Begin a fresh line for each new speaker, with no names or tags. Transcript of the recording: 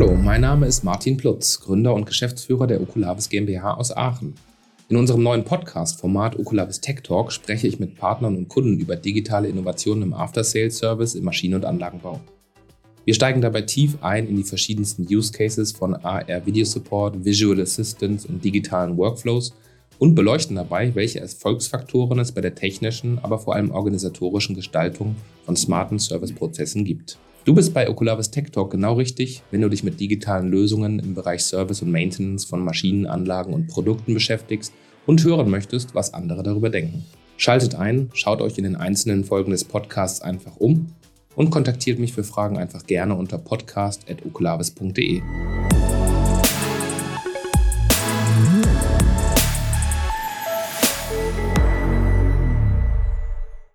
Hallo, mein Name ist Martin Plutz, Gründer und Geschäftsführer der Okulavis GmbH aus Aachen. In unserem neuen Podcast-Format Okulavis Tech Talk spreche ich mit Partnern und Kunden über digitale Innovationen im After-Sales-Service im Maschinen- und Anlagenbau. Wir steigen dabei tief ein in die verschiedensten Use Cases von AR Video Support, Visual Assistance und digitalen Workflows und beleuchten dabei, welche Erfolgsfaktoren es bei der technischen, aber vor allem organisatorischen Gestaltung von smarten Serviceprozessen gibt. Du bist bei Oculavis Tech Talk genau richtig, wenn du dich mit digitalen Lösungen im Bereich Service und Maintenance von Maschinen, Anlagen und Produkten beschäftigst und hören möchtest, was andere darüber denken. Schaltet ein, schaut euch in den einzelnen Folgen des Podcasts einfach um und kontaktiert mich für Fragen einfach gerne unter podcast.okulavis.de.